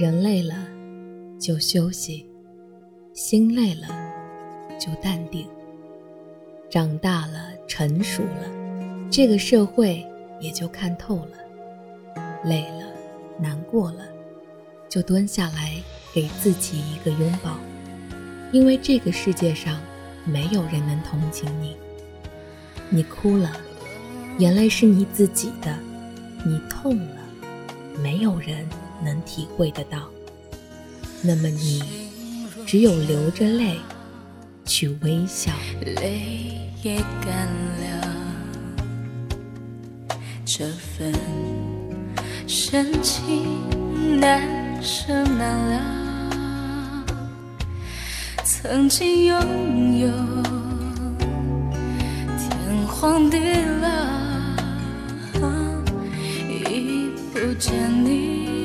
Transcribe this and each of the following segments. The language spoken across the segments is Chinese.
人累了就休息，心累了就淡定。长大了，成熟了，这个社会也就看透了。累了，难过了，就蹲下来给自己一个拥抱，因为这个世界上没有人能同情你。你哭了，眼泪是你自己的；你痛了，没有人能体会得到。那么你只有流着泪去微笑。泪也干了，这份深情难舍难了。曾经拥有天。荒地了，已不见你，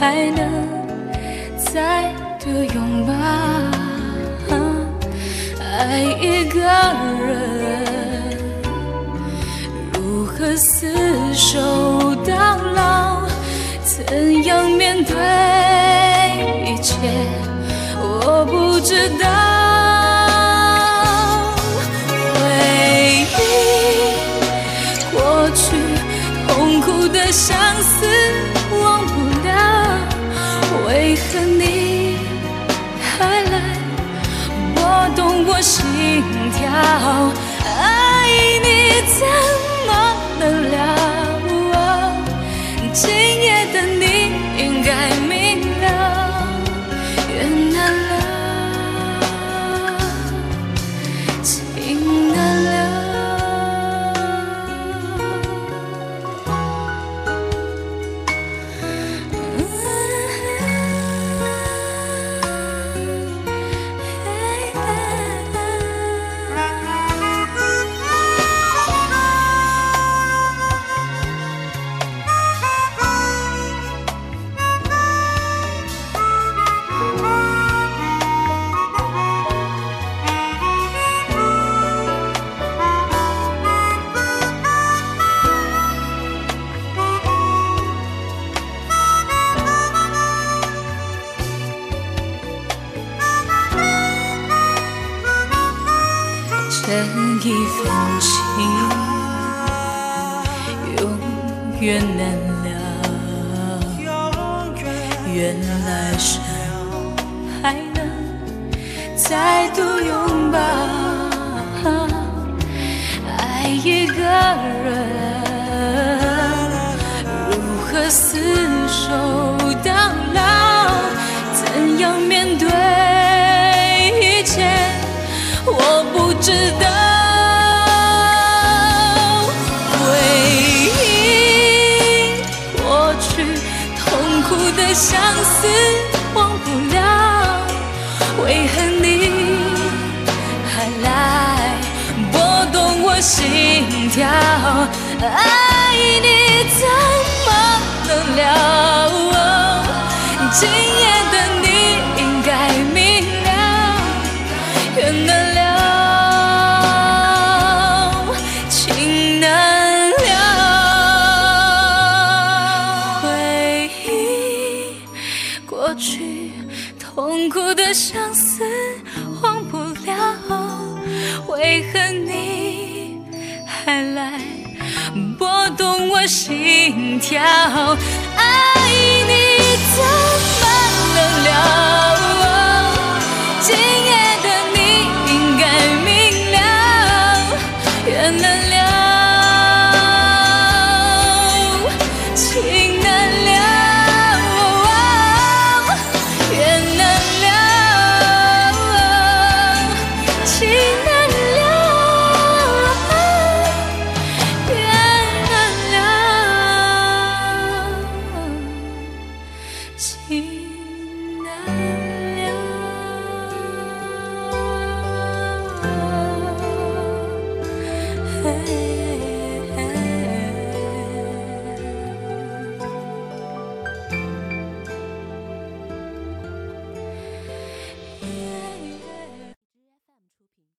还能再度拥抱。爱一个人，如何厮守到老？怎样面对一切？我不知道。回忆过去，痛苦的你还来拨？动我心跳，这一份情永远难了，愿来生还能再度拥抱。爱一个人，如何厮我不知道，回忆过去，痛苦的相思忘不了。为何你还来拨动我心跳？爱你怎么能了？今夜的痛苦的相思忘不了，为何你还来拨动我心跳？爱你怎么能了？今